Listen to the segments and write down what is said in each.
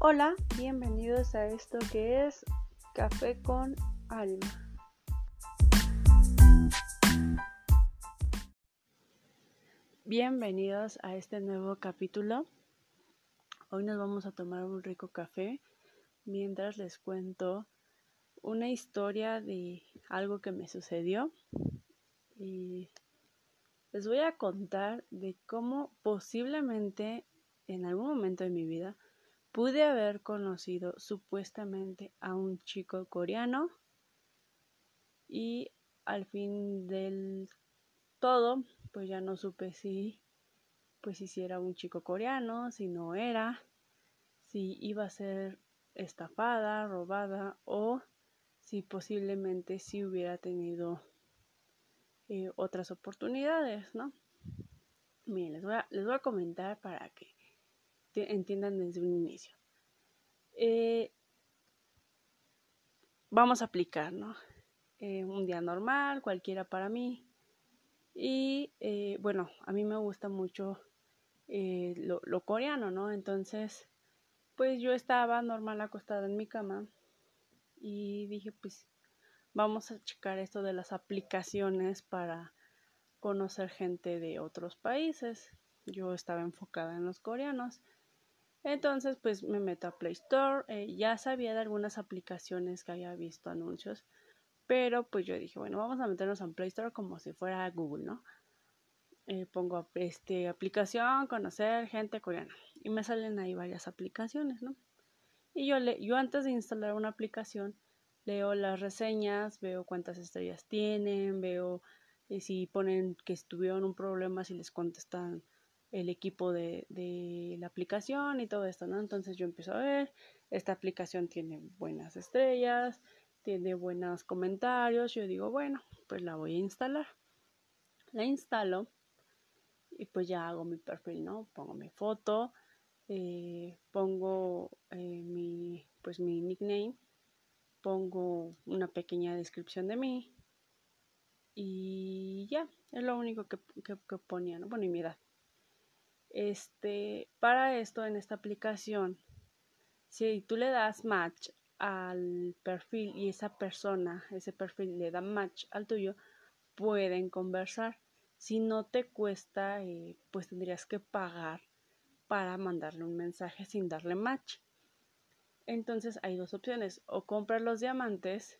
Hola, bienvenidos a esto que es Café con Alma. Bienvenidos a este nuevo capítulo. Hoy nos vamos a tomar un rico café mientras les cuento una historia de algo que me sucedió y les voy a contar de cómo posiblemente en algún momento de mi vida pude haber conocido supuestamente a un chico coreano y al fin del todo pues ya no supe si pues si era un chico coreano, si no era, si iba a ser estafada, robada o si posiblemente si hubiera tenido eh, otras oportunidades, ¿no? Miren, les voy, a, les voy a comentar para que entiendan desde un inicio. Eh, vamos a aplicar, ¿no? Eh, un día normal, cualquiera para mí. Y bueno, a mí me gusta mucho lo, lo coreano, ¿no? Entonces, pues yo estaba normal acostada en mi cama y dije, pues vamos a checar esto de las aplicaciones para conocer gente de otros países. Yo estaba enfocada en los coreanos. Entonces, pues me meto a Play Store. Eh, ya sabía de algunas aplicaciones que había visto anuncios. Pero pues yo dije, bueno, vamos a meternos en Play Store como si fuera Google, ¿no? Eh, pongo este aplicación, conocer gente coreana. Y me salen ahí varias aplicaciones, ¿no? Y yo, le, yo antes de instalar una aplicación, leo las reseñas, veo cuántas estrellas tienen, veo eh, si ponen que estuvieron un problema, si les contestan el equipo de, de, la aplicación y todo esto, ¿no? Entonces yo empiezo a ver, esta aplicación tiene buenas estrellas, tiene buenos comentarios, yo digo, bueno, pues la voy a instalar. La instalo y pues ya hago mi perfil, ¿no? Pongo mi foto, eh, pongo eh, mi, pues mi nickname pongo una pequeña descripción de mí y ya, es lo único que, ponía, ¿no? Bueno, y mi. Este, para esto, en esta aplicación, si tú le das match al perfil y esa persona, ese perfil le da match al tuyo, pueden conversar. Si no te cuesta, eh, pues tendrías que pagar para mandarle un mensaje sin darle match. Entonces hay dos opciones, o compras los diamantes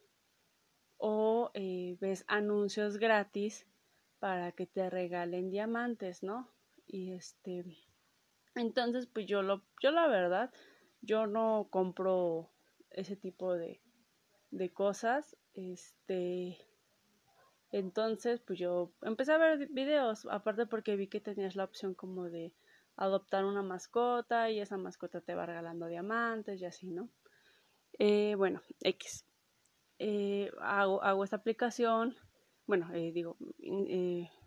o eh, ves anuncios gratis para que te regalen diamantes, ¿no? Y este, entonces pues yo lo, yo la verdad, yo no compro ese tipo de, de cosas, este, entonces pues yo empecé a ver videos, aparte porque vi que tenías la opción como de adoptar una mascota y esa mascota te va regalando diamantes y así, ¿no? Eh, bueno, X. Eh, hago, hago esta aplicación, bueno, eh, digo,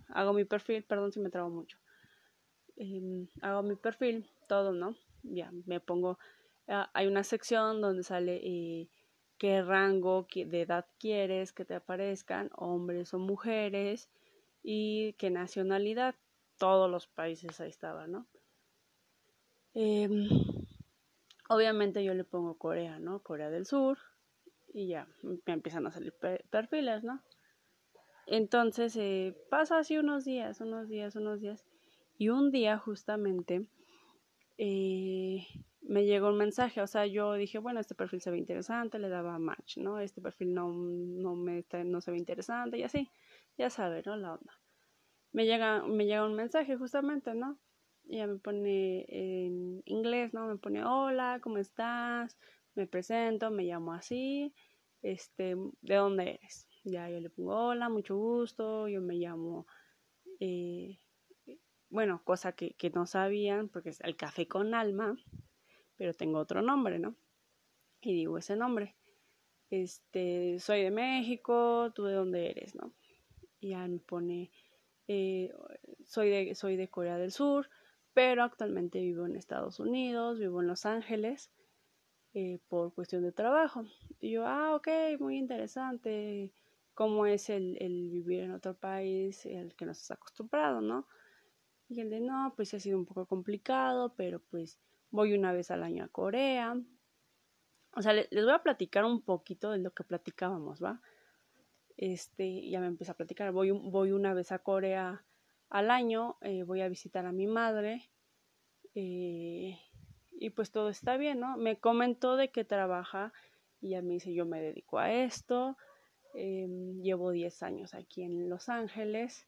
hago mi perfil, perdón si me trago mucho. Em, hago mi perfil, todo, ¿no? Ya, me pongo, ah, hay una sección donde sale qué rango de edad quieres que te aparezcan, hombres o mujeres, y qué nacionalidad, todos los países ahí estaban, ¿no? Em, obviamente yo le pongo Corea, ¿no? Corea del Sur. Y ya, me empiezan a salir perfiles, ¿no? Entonces eh, pasa así unos días, unos días, unos días. Y un día justamente eh, me llegó un mensaje, o sea, yo dije, bueno, este perfil se ve interesante, le daba match, ¿no? Este perfil no, no, me, no se ve interesante y así, ya sabes, ¿no? La onda. Me llega, me llega un mensaje justamente, ¿no? ella me pone en inglés, ¿no? Me pone hola, ¿cómo estás? Me presento, me llamo así, este, ¿de dónde eres? Ya yo le pongo hola, mucho gusto, yo me llamo, eh, bueno, cosa que, que no sabían, porque es el café con alma, pero tengo otro nombre, ¿no? Y digo ese nombre. Este, soy de México, ¿tú de dónde eres, no? Y ya me pone, eh, soy, de, soy de Corea del Sur, pero actualmente vivo en Estados Unidos, vivo en Los Ángeles eh, por cuestión de trabajo. Y yo, ah, ok, muy interesante, cómo es el, el vivir en otro país, el que nos has acostumbrado, ¿no? Y el de, no, pues ha sido un poco complicado, pero pues voy una vez al año a Corea. O sea, les voy a platicar un poquito de lo que platicábamos, ¿va? Este, ya me empecé a platicar, voy, voy una vez a Corea al año, eh, voy a visitar a mi madre. Eh, y pues todo está bien, ¿no? Me comentó de que trabaja y ya me dice, yo me dedico a esto, em, llevo 10 años aquí en Los Ángeles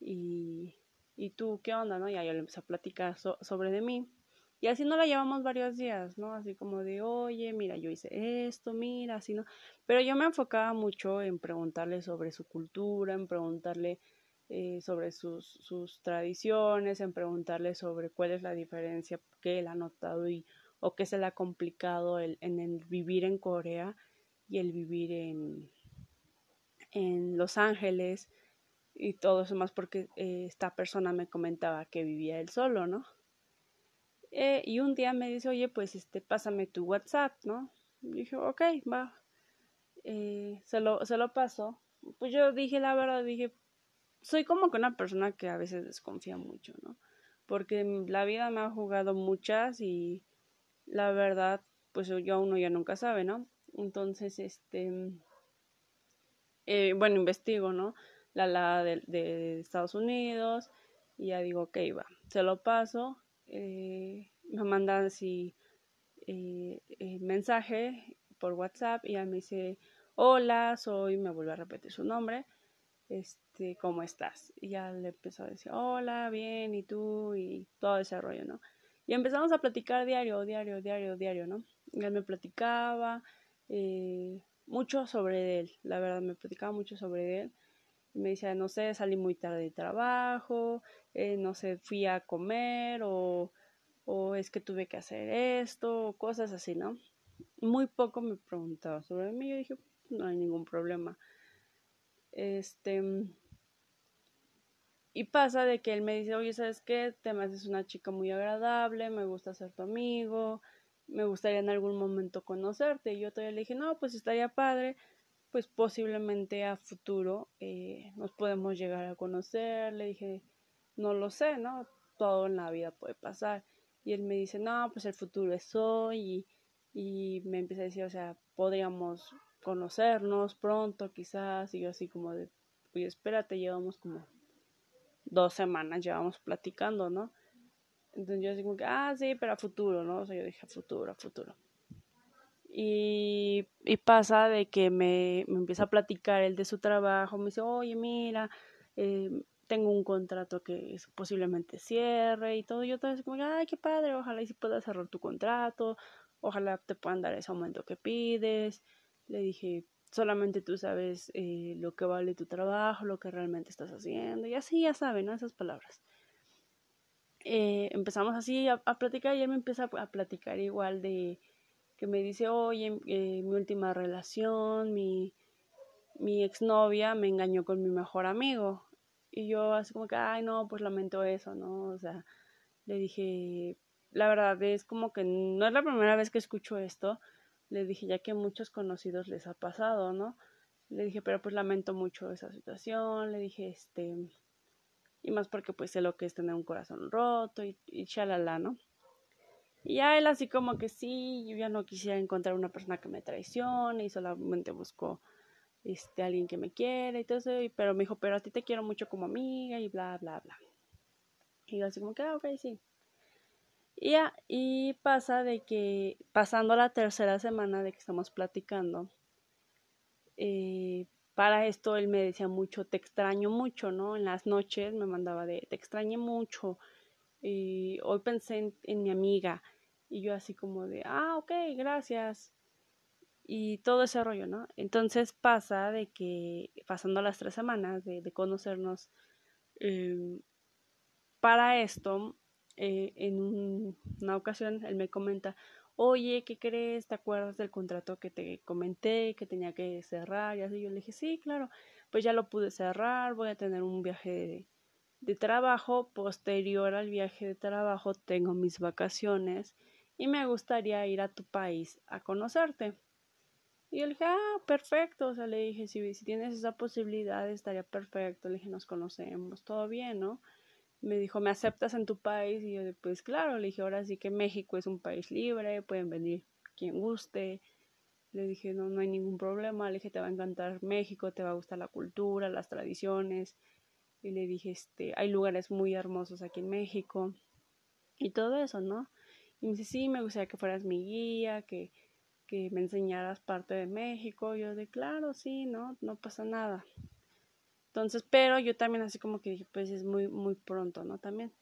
y, y tú, ¿qué onda, no? Ya yo le empecé a platicar sobre de mí. Y así no la llevamos varios días, ¿no? Así como de, oye, mira, yo hice esto, mira, así, ¿no? Pero yo me enfocaba mucho en preguntarle sobre su cultura, en preguntarle eh, sobre sus, sus tradiciones, en preguntarle sobre cuál es la diferencia que él ha notado y o qué se le ha complicado el, en el vivir en Corea y el vivir en, en Los Ángeles y todo eso más porque eh, esta persona me comentaba que vivía él solo, ¿no? Eh, y un día me dice, oye, pues este, pásame tu WhatsApp, ¿no? Y dije, ok, va. Eh, se, lo, se lo paso. Pues yo dije, la verdad, dije, soy como que una persona que a veces desconfía mucho, ¿no? Porque la vida me ha jugado muchas y la verdad, pues yo uno ya nunca sabe, ¿no? Entonces, este, eh, bueno, investigo, ¿no? La la de, Estados Unidos y ya digo, ok, va, se lo paso, eh, me mandan así eh, mensaje por WhatsApp y ya me dice, hola, soy, me vuelve a repetir su nombre, este, ¿cómo estás? Y ya le empezó a decir, hola, bien, ¿y tú? Y todo ese rollo, ¿no? Y empezamos a platicar diario, diario, diario, diario, ¿no? Y él me platicaba eh, mucho sobre él, la verdad, me platicaba mucho sobre él. Me decía, no sé, salí muy tarde de trabajo, eh, no sé, fui a comer o, o es que tuve que hacer esto, o cosas así, ¿no? Muy poco me preguntaba sobre mí, yo dije, no hay ningún problema. Este. Y pasa de que él me dice, oye, ¿sabes qué? Te me haces una chica muy agradable, me gusta ser tu amigo, me gustaría en algún momento conocerte. Y yo todavía le dije, no, pues estaría padre, pues posiblemente a futuro eh, nos podemos llegar a conocer. Le dije, no lo sé, ¿no? Todo en la vida puede pasar. Y él me dice, no, pues el futuro es hoy. Y, me empieza a decir, o sea, podríamos conocernos pronto, quizás, y yo así como de, oye, espérate, llevamos como dos semanas, llevamos platicando, ¿no? Entonces yo así como que, ah, sí, pero a futuro, ¿no? O sea, yo dije, a futuro, a futuro. Y, pasa de que me, me empieza a platicar él de su trabajo, me dice, oye, mira, eh, tengo un contrato que posiblemente cierre y todo. Yo todo así como, ay, qué padre, ojalá y si puedas cerrar tu contrato, ojalá te puedan dar ese aumento que pides. Le dije, solamente tú sabes eh, lo que vale tu trabajo, lo que realmente estás haciendo, y así ya saben, ¿no? Esas palabras. Eh, empezamos así a, platicar y él me empieza a, platicar igual de que me dice, oye, eh, mi última relación, mi, mi exnovia me engañó con mi mejor amigo. Y yo así como que, ay, no, pues lamento eso, ¿no? O sea, le dije, la verdad es como que no es la primera vez que escucho esto, le dije, ya que a muchos conocidos les ha pasado, ¿no? Le dije, pero pues lamento mucho esa situación, le dije, este, y más porque pues sé lo que es tener un corazón roto y, y chalala, ¿no? Y ya él así como que sí, yo ya no quisiera encontrar una persona que me traicione y solamente busco este, alguien que me quiere y todo eso, pero me dijo, pero a ti te quiero mucho como amiga y bla, bla, bla. Y yo así como que, ah, ok, sí. Y, y pasa de que, pasando la tercera semana de que estamos platicando, eh, para esto él me decía mucho, te extraño mucho, ¿no? En las noches me mandaba de, te extrañé mucho. Y hoy pensé en, mi amiga. Y yo así como de, ah, ok, gracias. Y todo ese rollo, ¿no? Entonces pasa de que, pasando las tres semanas de, de conocernos, eh, para esto eh, en una ocasión él me comenta, oye, ¿qué crees? ¿Te acuerdas del contrato que te comenté que tenía que cerrar? Y así yo le dije, sí, claro, pues ya lo pude cerrar, voy a tener un viaje de, de trabajo, posterior al viaje de trabajo tengo mis vacaciones y me gustaría ir a tu país a conocerte. Y le dije, ah, perfecto, o sea, le dije, si, si tienes esa posibilidad estaría perfecto, le dije, nos conocemos, todo bien, ¿no? me dijo, ¿me aceptas en tu país? Y yo, pues claro, le dije, ahora sí que México es un país libre, pueden venir quien guste. Le dije, no, no hay ningún problema. Le dije, te va a encantar México, te va a gustar la cultura, las tradiciones. Y le dije, este, hay lugares muy hermosos aquí en México. Y todo eso, ¿no? Y me dice, sí, me gustaría que fueras mi guía, que, que me enseñaras parte de México. Yo de, claro, sí, ¿no? No pasa nada. Entonces, pero yo también así como que dije, pues es muy, muy pronto, ¿no? También.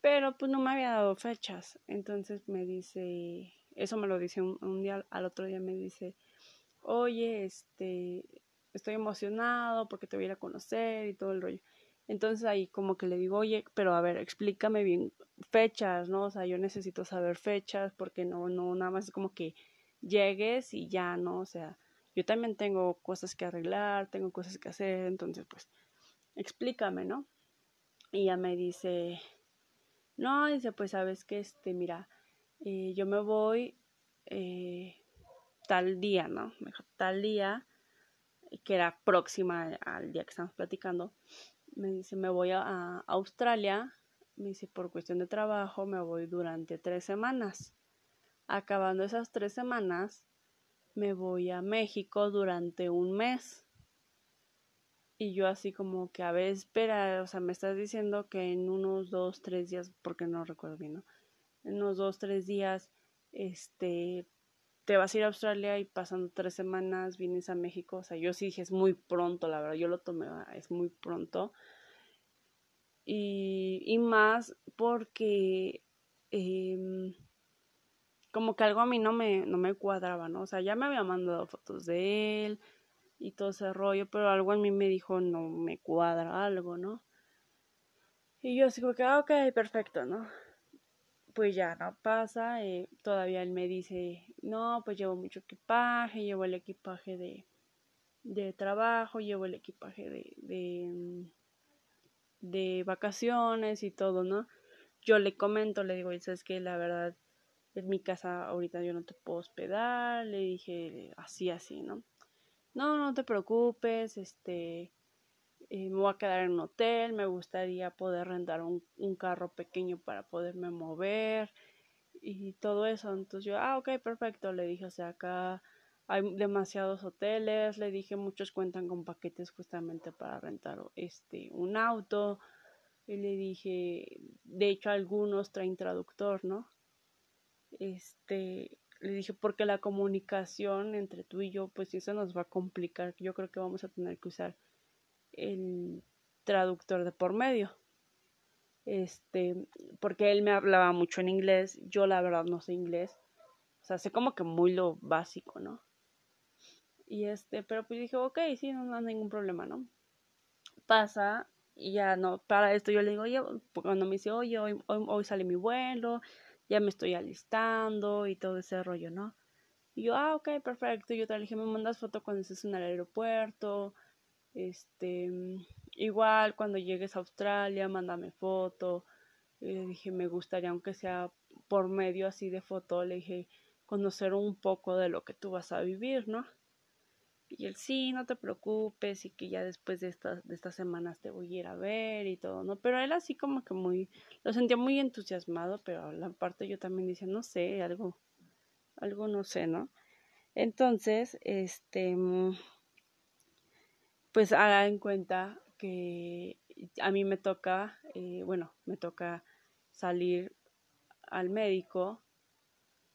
Pero pues no me había dado fechas. Entonces me dice, eso me lo dice un, día, al otro día me dice, oye, este, estoy emocionado porque te voy a ir a conocer y todo el rollo. Entonces ahí como que le digo, oye, pero a ver, explícame bien fechas, ¿no? O sea, yo necesito saber fechas porque no, no, nada más es como que llegues y ya, ¿no? O sea, yo también tengo cosas que arreglar, tengo cosas que hacer, entonces pues explícame, ¿no? Y ella me dice, no, dice, pues sabes que, este, mira, eh, yo me voy eh, tal día, ¿no? Tal día, que era próxima al día que estamos platicando, me dice, me voy a, Australia, me dice, por cuestión de trabajo, me voy durante tres semanas. Acabando esas tres semanas, me voy a México durante un mes. Y yo así como que, a ver, espera, o sea, me estás diciendo que en unos dos, tres días, porque no recuerdo bien, ¿no? En unos dos, tres días, este, te vas a ir a Australia y pasando tres semanas vienes a México. O sea, yo sí dije, es muy pronto, la verdad, yo lo tomé, es muy pronto. Y, y más porque... Eh, como que algo a mí no me, no me cuadraba, ¿no? O sea, ya me había mandado fotos de él y todo ese rollo, pero algo en mí me dijo, no me cuadra algo, ¿no? Y yo así como que, ah, ok, perfecto, ¿no? Pues ya no pasa, eh, todavía él me dice, no, pues llevo mucho equipaje, llevo el equipaje de, de trabajo, llevo el equipaje de, de, de vacaciones y todo, ¿no? Yo le comento, le digo, es que la verdad en mi casa ahorita yo no te puedo hospedar, le dije así, así, ¿no? No, no te preocupes, este, eh, me voy a quedar en un hotel, me gustaría poder rentar un, un, carro pequeño para poderme mover y todo eso. Entonces yo, ah, ok, perfecto, le dije, o sea, acá hay demasiados hoteles, le dije, muchos cuentan con paquetes justamente para rentar este, un auto. Y le dije, de hecho algunos traen traductor, ¿no? este, le dije, porque la comunicación entre tú y yo, pues eso nos va a complicar. Yo creo que vamos a tener que usar el traductor de por medio. Este, porque él me hablaba mucho en inglés, yo la verdad no sé inglés. O sea, sé como que muy lo básico, ¿no? Y este, pero pues dije, ok, sí, no, no hay ningún problema, ¿no? Pasa y ya no, para esto yo le digo, oye, cuando me dice, oye, hoy, hoy, sale mi vuelo, ya me estoy alistando y todo ese rollo, ¿no? Y yo, ah, ok, perfecto. Yo te dije, me mandas foto cuando estés en el aeropuerto. Este, igual cuando llegues a Australia, mándame foto. Le dije, me gustaría, aunque sea por medio así de foto, le dije, conocer un poco de lo que tú vas a vivir, ¿no? Y él, sí, no te preocupes, y que ya después de estas, de estas semanas te voy a ir a ver y todo, ¿no? Pero él así como que muy, lo sentía muy entusiasmado, pero la parte yo también decía, no sé, algo, algo no sé, ¿no? Entonces, este, pues haga en cuenta que a mí me toca, eh, bueno, me toca salir al médico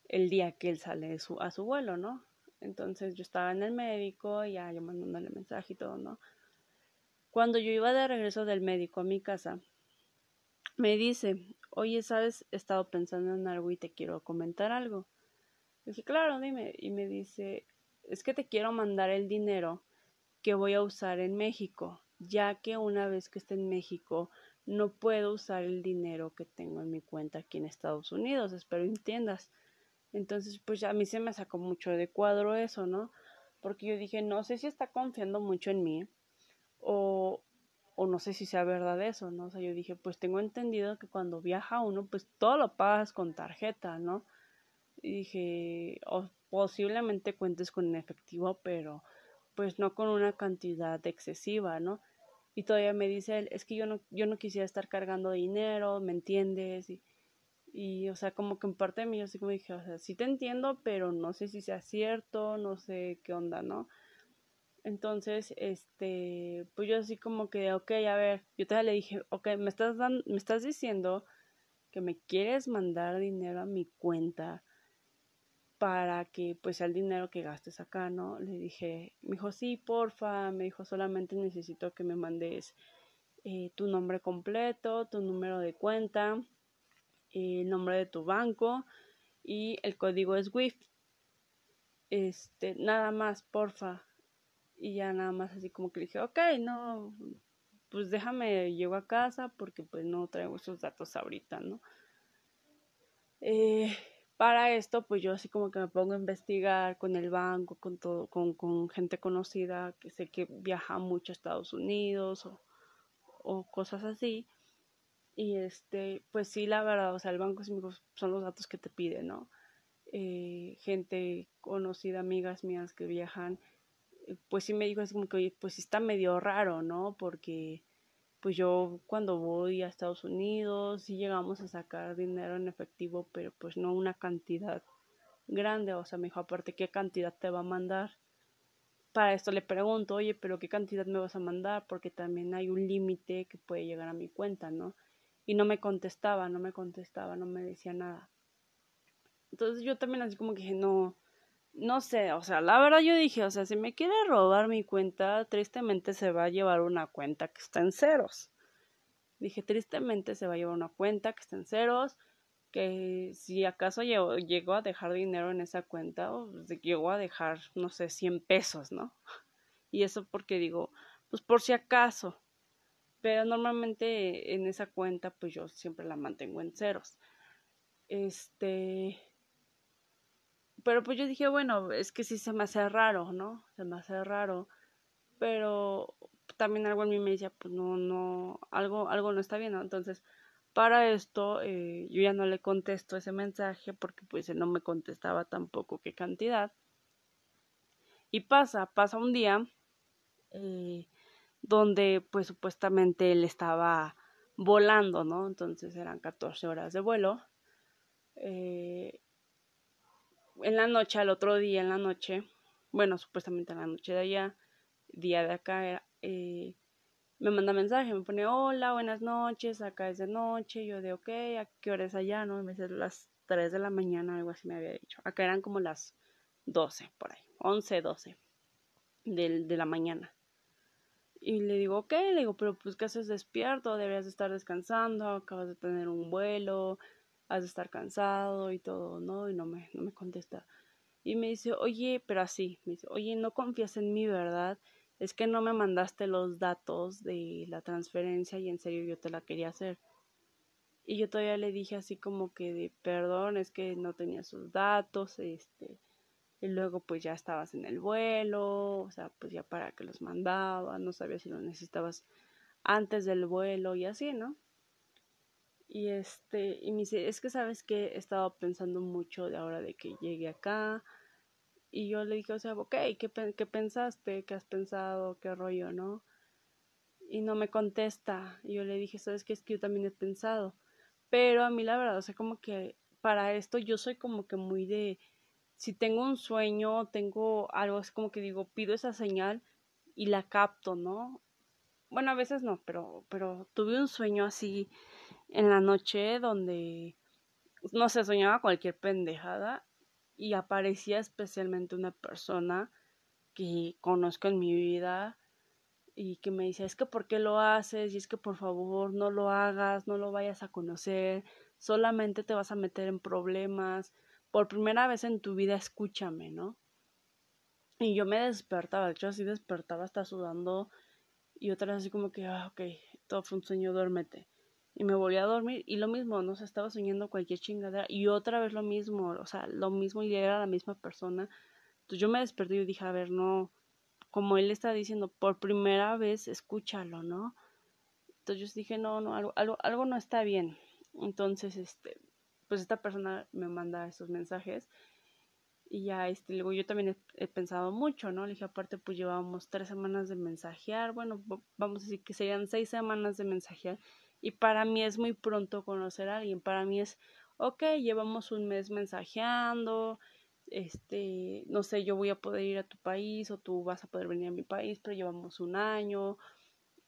el día que él sale a su vuelo, ¿no? Entonces yo estaba en el médico, ya yo mandándole mensaje y todo, ¿no? Cuando yo iba de regreso del médico a mi casa, me dice, oye, ¿sabes? He estado pensando en algo y te quiero comentar algo. Le dije, claro, dime. Y me dice, es que te quiero mandar el dinero que voy a usar en México, ya que una vez que esté en México no puedo usar el dinero que tengo en mi cuenta aquí en Estados Unidos. Espero entiendas. Entonces, pues a mí se me sacó mucho de cuadro eso, ¿no? Porque yo dije, no sé si está confiando mucho en mí o, no sé si sea verdad eso, ¿no? O sea, yo dije, pues tengo entendido que cuando viaja uno, pues todo lo pagas con tarjeta, ¿no? Y dije, o posiblemente cuentes con efectivo, pero pues no con una cantidad excesiva, ¿no? Y todavía me dice él, es que yo no, yo no quisiera estar cargando dinero, ¿me entiendes? Y, y, o sea, como que en parte de mí yo así como dije, o sea, sí te entiendo, pero no sé si sea cierto, no sé qué onda, ¿no? Entonces, este, pues yo así como que, ok, a ver, yo todavía le dije, ok, me estás dando, me estás diciendo que me quieres mandar dinero a mi cuenta para que pues el dinero que gastes acá, ¿no? Le dije, me dijo, sí, porfa, me dijo, solamente necesito que me mandes eh, tu nombre completo, tu número de cuenta, el nombre de tu banco y el código es WIF. Este, nada más, porfa. Y ya nada más así como que dije, ok, no, pues déjame, llego a casa porque pues no traigo esos datos ahorita, ¿no? Eh, para esto, pues yo así como que me pongo a investigar con el banco, con todo, con, con gente conocida que sé que viaja mucho a Estados Unidos o, o cosas así. Y este, pues sí, la verdad, o sea, el banco son los datos que te pide, ¿no? Eh, gente conocida, amigas mías que viajan, eh, pues sí me dijo así como que, pues está medio raro, ¿no? Porque pues yo cuando voy a Estados Unidos sí llegamos a sacar dinero en efectivo, pero pues no una cantidad grande, o sea, me dijo, aparte, ¿qué cantidad te va a mandar? Para esto le pregunto, oye, pero ¿qué cantidad me vas a mandar? Porque también hay un límite que puede llegar a mi cuenta, ¿no? y no me contestaba, no me contestaba, no me decía nada. Entonces yo también así como que dije, no, no sé, o sea, la verdad yo dije, o sea, si me quiere robar mi cuenta, tristemente se va a llevar una cuenta que está en ceros. Dije, tristemente se va a llevar una cuenta que está en ceros, que si acaso llegó, a dejar dinero en esa cuenta, o llegó a dejar, no sé, 100 pesos, ¿no? Y eso porque digo, pues por si acaso, pero normalmente en esa cuenta pues yo siempre la mantengo en ceros. Este, pero pues yo dije, bueno, es que sí se me hace raro, ¿no? Se me hace raro, pero también algo en mí me decía, pues no, no, algo, algo no está bien. Entonces, para esto eh, yo ya no le contesto ese mensaje porque pues él no me contestaba tampoco qué cantidad. Y pasa, pasa un día, eh, donde pues supuestamente él estaba volando, ¿no? Entonces eran 14 horas de vuelo. Eh, en la noche, al otro día, en la noche, bueno, supuestamente en la noche de allá, día de acá, eh, me manda mensaje, me pone, hola, buenas noches, acá es de noche, yo de, ok, ¿a qué hora es allá? No, me dice las 3 de la mañana, algo así me había dicho. Acá eran como las 12, por ahí, 11, 12 de la mañana. Y le digo, ok, le digo, pero pues ¿qué haces despierto? Deberías de estar descansando, acabas de tener un vuelo, has de estar cansado y todo, ¿no? Y no me, no me contesta. Y me dice, oye, pero así, me dice, oye, no confías en mí, ¿verdad? Es que no me mandaste los datos de la transferencia y en serio yo te la quería hacer. Y yo todavía le dije así como que de perdón, es que no tenía sus datos, este, y luego pues ya estabas en el vuelo, o sea, pues ya para que los mandaba, no sabía si lo necesitabas antes del vuelo y así, ¿no? Y este, y me dice, es que sabes que he estado pensando mucho de ahora de que llegue acá. Y yo le dije, o sea, ok, ¿qué, qué pensaste? ¿Qué has pensado? ¿Qué rollo, no? Y no me contesta. Y yo le dije, sabes que es que yo también he pensado. Pero a mí la verdad, o sea, como que para esto yo soy como que muy de si tengo un sueño, tengo algo, es como que digo, pido esa señal y la capto, ¿no? Bueno, a veces no, pero, pero tuve un sueño así en la noche donde, no sé, soñaba cualquier pendejada y aparecía especialmente una persona que conozco en mi vida y que me dice, es que ¿por qué lo haces? Y es que por favor no lo hagas, no lo vayas a conocer, solamente te vas a meter en problemas, por primera vez en tu vida escúchame, ¿no? Y yo me despertaba, de hecho así despertaba hasta sudando y otra vez así como que, ah, ok, todo fue un sueño, duérmete. Y me volví a dormir y lo mismo, no se estaba soñando cualquier chingadera y otra vez lo mismo, o sea, lo mismo y era la misma persona. Entonces yo me desperté y dije, a ver, no, como él está diciendo, por primera vez escúchalo, ¿no? Entonces yo dije, no, no, algo, algo, algo no está bien. Entonces, este, pues esta persona me manda esos mensajes Y ya, este, luego yo también he, pensado mucho, ¿no? Le dije, aparte, pues llevábamos tres semanas de mensajear, bueno, vamos a decir que serían seis semanas de mensajear. Y para mí es muy pronto conocer a alguien. Para mí es, ok, llevamos un mes mensajeando, este, no sé, yo voy a poder ir a tu país o tú vas a poder venir a mi país, pero llevamos un año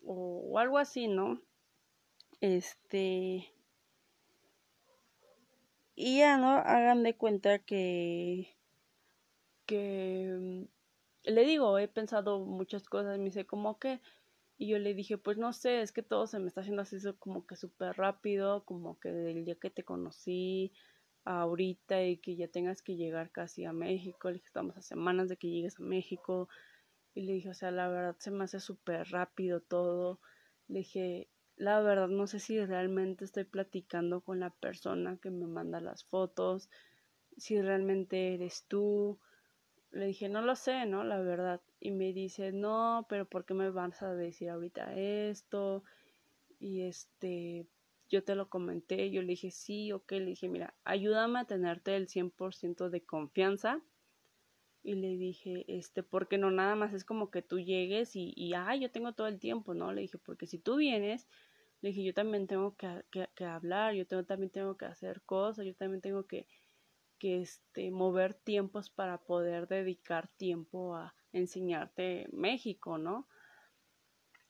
o, algo así, ¿no? Este, y ya, ¿no? Hagan de cuenta que que mm, le digo, he pensado muchas cosas, me dice, ¿cómo que? Y yo le dije, pues no sé, es que todo se me está haciendo así como que súper rápido, como que del día que te conocí ahorita y que ya tengas que llegar casi a México, le dije, estamos a semanas de que llegues a México. Y le dije, o sea, la verdad se me hace súper rápido todo. Le dije, la verdad no sé si realmente estoy platicando con la persona que me manda las fotos, si realmente eres tú, le dije, no lo sé, ¿no? La verdad. Y me dice, no, pero ¿por qué me vas a decir ahorita esto? Y este, yo te lo comenté, yo le dije, sí, ok, le dije, mira, ayúdame a tenerte el 100% de confianza. Y le dije, este, porque no nada más es como que tú llegues y, y, ah, yo tengo todo el tiempo, ¿no? Le dije, porque si tú vienes, le dije, yo también tengo que, que, hablar, yo tengo, también tengo que hacer cosas, yo también tengo que, que este, mover tiempos para poder dedicar tiempo a enseñarte México, ¿no?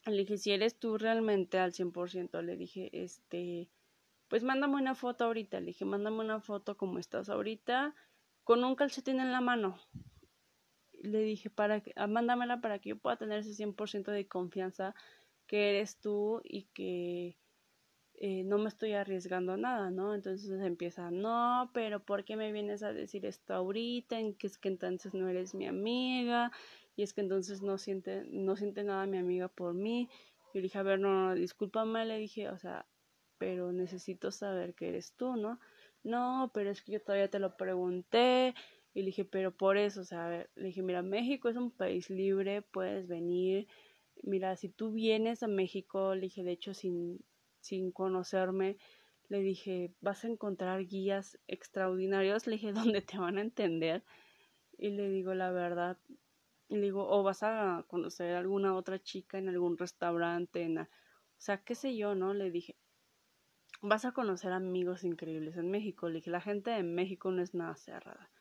Le dije, si eres tú realmente al 100%, le dije, este, pues mándame una foto ahorita. Le dije, mándame una foto como estás ahorita, con un calcetín en la mano. Le dije, para que, ah, mándamela para que yo pueda tener ese 100% de confianza que eres tú y que eh, no me estoy arriesgando nada, ¿no? Entonces empieza, no, pero ¿por qué me vienes a decir esto ahorita? En que es que entonces no eres mi amiga y es que entonces no siente, no siente nada mi amiga por mí. Yo le dije, a ver, no, no, discúlpame, le dije, o sea, pero necesito saber que eres tú, ¿no? No, pero es que yo todavía te lo pregunté. Y le dije, pero por eso, o sea, a ver, le dije, mira, México es un país libre, puedes venir. Mira, si tú vienes a México, le dije, de hecho, sin, sin conocerme, le dije, vas a encontrar guías extraordinarios, le dije, donde te van a entender. Y le digo la verdad, le digo, o vas a conocer a alguna otra chica en algún restaurante, en o sea, qué sé yo, ¿no? Le dije, vas a conocer amigos increíbles en México. Le dije, la gente de México no es nada cerrada.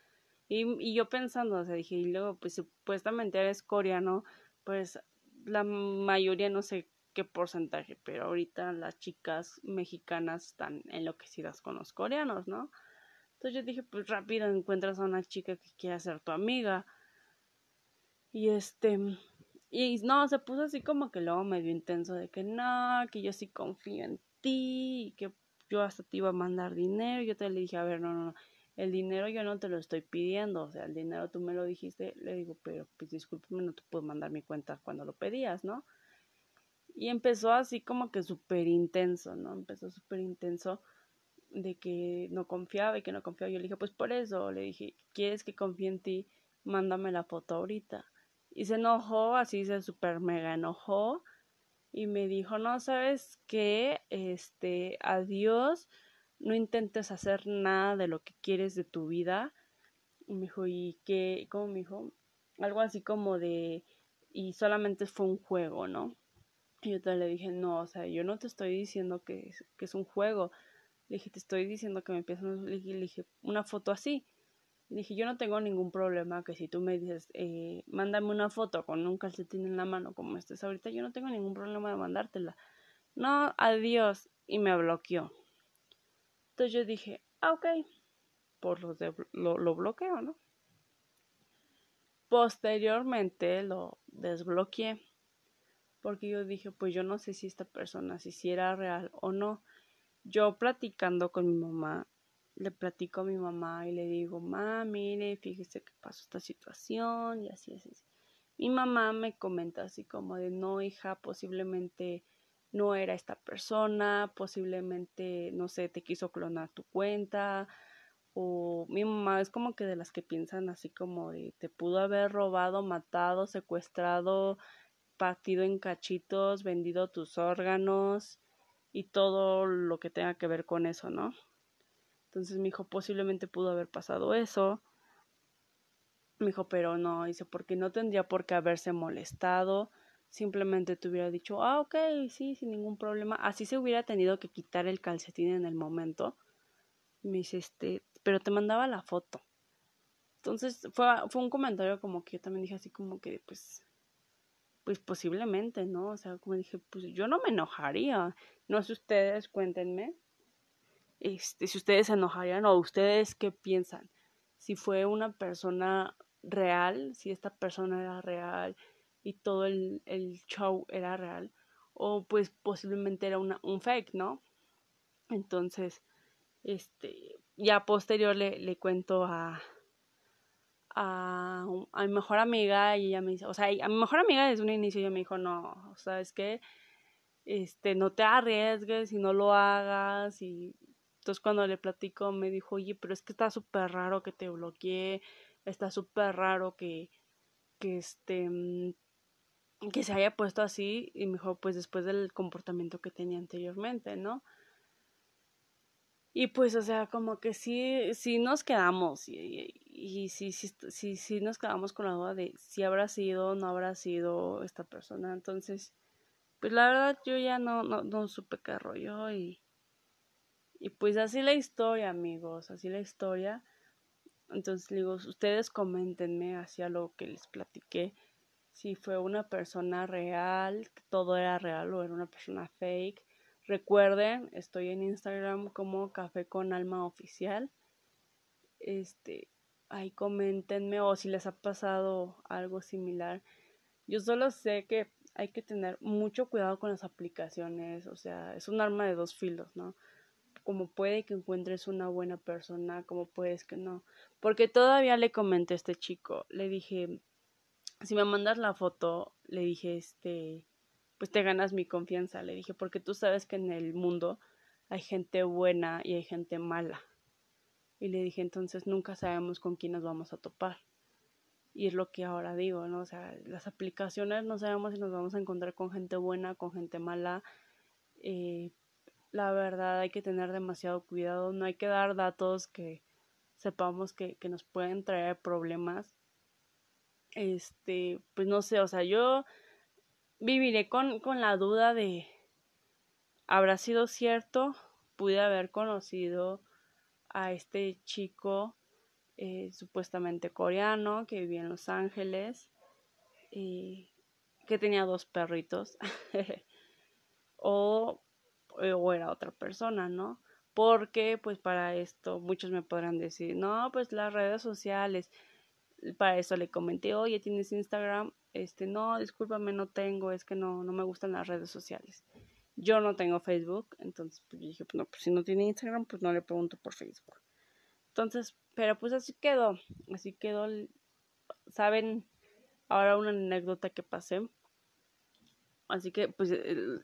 Y, yo pensando, o dije, y luego, pues supuestamente eres coreano, pues la mayoría no sé qué porcentaje, pero ahorita las chicas mexicanas están enloquecidas con los coreanos, ¿no? Entonces yo dije, pues rápido encuentras a una chica que quiera ser tu amiga. Y este, y no, se puso así como que luego medio intenso de que no, que yo sí confío en ti, y que yo hasta te iba a mandar dinero. Yo te le dije, a ver, no, no, no, el dinero yo no te lo estoy pidiendo, o sea, el dinero tú me lo dijiste, le digo, pero pues discúlpeme, no te puedo mandar mi cuenta cuando lo pedías, ¿no? Y empezó así como que súper intenso, ¿no? Empezó súper intenso de que no confiaba y que no confiaba. Yo le dije, pues por eso, le dije, ¿quieres que confíe en ti? Mándame la foto ahorita. Y se enojó, así se súper mega enojó. Y me dijo, no, ¿sabes qué? Este, adiós, no intentes hacer nada de lo que quieres de tu vida. Y me dijo, ¿y qué? ¿Cómo me dijo? Algo así como de, y solamente fue un juego, ¿no? Y yo le dije, no, o sea, yo no te estoy diciendo que es, que es un juego. Le dije, te estoy diciendo que me empiezas, le dije, una foto así. Le dije, yo no tengo ningún problema que si tú me dices, eh, mándame una foto con un calcetín en la mano como estés ahorita, yo no tengo ningún problema de mandártela. No, adiós. Y me bloqueó. Entonces yo dije, ah, ok, por lo, de, lo, lo bloqueo, ¿no? Posteriormente lo desbloqueé porque yo dije, pues yo no sé si esta persona, si, era real o no. Yo platicando con mi mamá, le platico a mi mamá y le digo, ma, mire, fíjese que pasó esta situación y así, así, así. Mi mamá me comenta así como de, no, hija, posiblemente no era esta persona, posiblemente, no sé, te quiso clonar tu cuenta, o mi mamá es como que de las que piensan así como de, te pudo haber robado, matado, secuestrado, partido en cachitos, vendido tus órganos y todo lo que tenga que ver con eso, ¿no? Entonces mi hijo posiblemente pudo haber pasado eso. Me dijo, pero no, dice, porque no tendría por qué haberse molestado. Simplemente te hubiera dicho, ah, ok, sí, sin ningún problema. Así se hubiera tenido que quitar el calcetín en el momento. Me dice, este, pero te mandaba la foto. Entonces fue, fue un comentario como que yo también dije así como que, pues, pues posiblemente, ¿no? O sea, como dije, pues yo no me enojaría. No sé ustedes, cuéntenme. Este, si ustedes se enojarían o ustedes qué piensan. Si fue una persona real, si esta persona era real y todo el, el show era real, o pues posiblemente era una, un fake, ¿no? Entonces, este, ya posterior le, le cuento a, a, a, mi mejor amiga y ella me dice, o sea, a mi mejor amiga desde un inicio ella me dijo, no, o sea, es que, este, no te arriesgues y no lo hagas y entonces cuando le platico me dijo, oye, pero es que está súper raro que te bloqueé, está súper raro que, que este, mm, que se haya puesto así y mejor pues después del comportamiento que tenía anteriormente, ¿no? Y pues, o sea, como que sí, sí nos quedamos y, y, sí, sí, sí, sí nos quedamos con la duda de si habrá sido o no habrá sido esta persona. Entonces, pues la verdad yo ya no, no, no supe qué rollo y, y pues así la historia, amigos, así la historia. Entonces digo, ustedes coméntenme hacia lo que les platiqué, si fue una persona real, todo era real o era una persona fake. Recuerden, estoy en Instagram como Café con Alma Oficial. Este, ahí coméntenme o si les ha pasado algo similar. Yo solo sé que hay que tener mucho cuidado con las aplicaciones, o sea, es un arma de dos filos, ¿no? como puede que encuentres una buena persona, como puedes que no. Porque todavía le comenté a este chico, le dije, si me mandas la foto, le dije, este, pues te ganas mi confianza, le dije, porque tú sabes que en el mundo hay gente buena y hay gente mala. Y le dije, entonces nunca sabemos con quién nos vamos a topar. Y es lo que ahora digo, ¿no? O sea, las aplicaciones no sabemos si nos vamos a encontrar con gente buena, con gente mala. Eh, la verdad hay que tener demasiado cuidado, no hay que dar datos que sepamos que, que nos pueden traer problemas. Este, pues no sé, o sea, yo viviré con, con la duda de, ¿habrá sido cierto? Pude haber conocido a este chico eh, supuestamente coreano que vivía en Los Ángeles y que tenía dos perritos. o eh, o era otra persona, ¿no? Porque pues para esto muchos me podrán decir, no, pues las redes sociales, para eso le comenté, oye, ¿tienes Instagram? Este, no, discúlpame, no tengo, es que no, no me gustan las redes sociales. Yo no tengo Facebook, entonces pues dije, no, pues si no tiene Instagram, pues no le pregunto por Facebook. Entonces, pero pues así quedó, así quedó, saben, ahora una anécdota que pasé Así que pues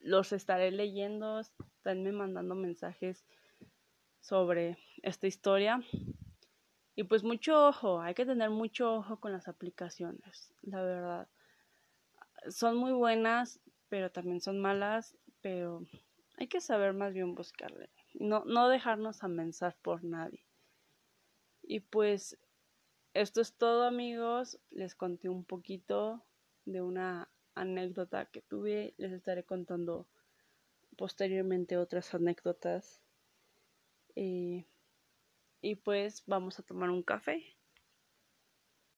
los estaré leyendo, me mandando mensajes sobre esta historia. Y pues mucho ojo, hay que tener mucho ojo con las aplicaciones, la verdad. Son muy buenas, pero también son malas, pero hay que saber más bien buscarle. No, no dejarnos amenazar por nadie. Y pues esto es todo amigos, les conté un poquito de una anécdota que tuve. Les estaré contando posteriormente otras anécdotas. Eh, y pues vamos a tomar un café.